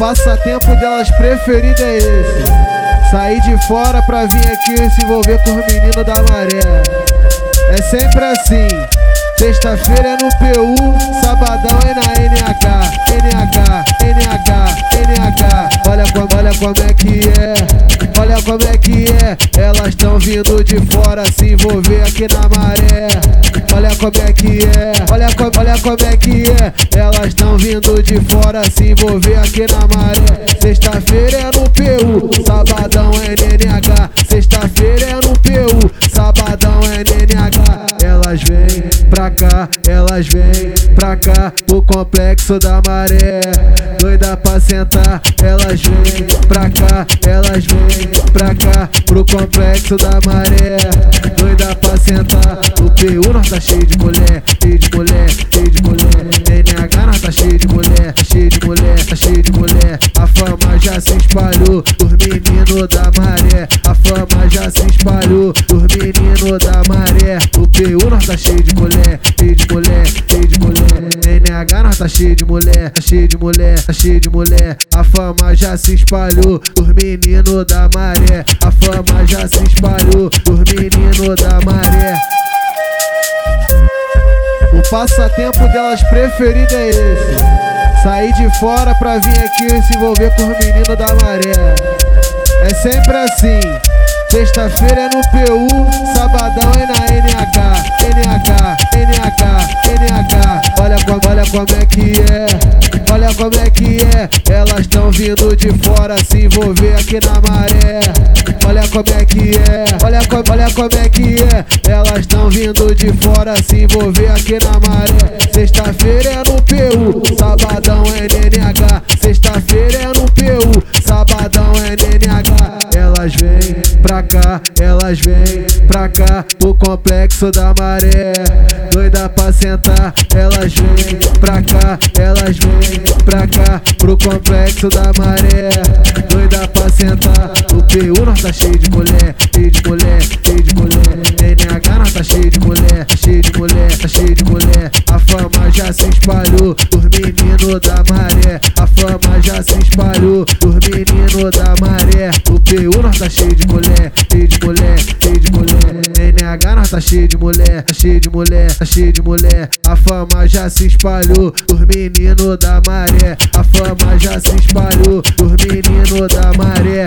passatempo delas preferido é esse. Sair de fora pra vir aqui se envolver com os meninos da maré. É sempre assim. Sexta-feira é no PU, sabadão é na NH, NH, NH, NH. Olha olha como é que é, como é que é. Elas tão vindo de fora se envolver aqui na maré. Olha como é que é, olha, olha como é que é. Elas tão vindo de fora se envolver aqui na maré. Sexta-feira é no PU, sabadão é NH. Elas vêm pra cá, o complexo da maré. Doida pra sentar, elas vêm pra cá, elas vêm pra cá, pro complexo da maré. Doida pra sentar, o PU nós tá cheio de mulher, cheio de mulher, cheio de mulher. NH nós tá cheio de mulher, cheio de mulher, tá cheio de mulher. A fama já se espalhou, os meninos da maré. A fama já se espalhou, os meninos da maré. O PU nós tá cheio de mulher, cheio de mulher, cheio de mulher. NH nós tá cheio de mulher, tá cheio de mulher, tá cheio de mulher. A fama já se espalhou, os meninos da maré. A fama já se espalhou, os meninos da maré. O passatempo delas preferido é esse. Sair de fora pra vir aqui se envolver com os meninos da maré. É sempre assim. Sexta-feira é no PU, sabadão é na NH, NH, NH, NH. Olha como, olha como é que é, olha como é que é. Elas tão vindo de fora se envolver aqui na maré. Olha como é que é, olha, olha como é que é. Elas tão vindo de fora se envolver aqui na maré. Sexta-feira é no PU, sabadão é NH. Elas vêm pra cá, elas vêm pra cá, o complexo da maré. Doida pra sentar, elas vêm pra cá, elas vêm pra cá, pro complexo da maré. Doida pra sentar, o PU nós tá cheio de mulher, cheio de mulher, cheio de mulher. NH nós tá cheio de mulher, cheio de mulher, tá cheio de mulher. A fama já se espalhou, os meninos da maré. A fama já se espalhou, os meninos da maré. O PU nós tá cheio de mulher, cheio de mulher, cheio de mulher. NH nós tá cheio de mulher, tá cheio de mulher, tá cheio de mulher. A fama já se espalhou, os meninos da maré. A fama já se espalhou, os meninos da maré.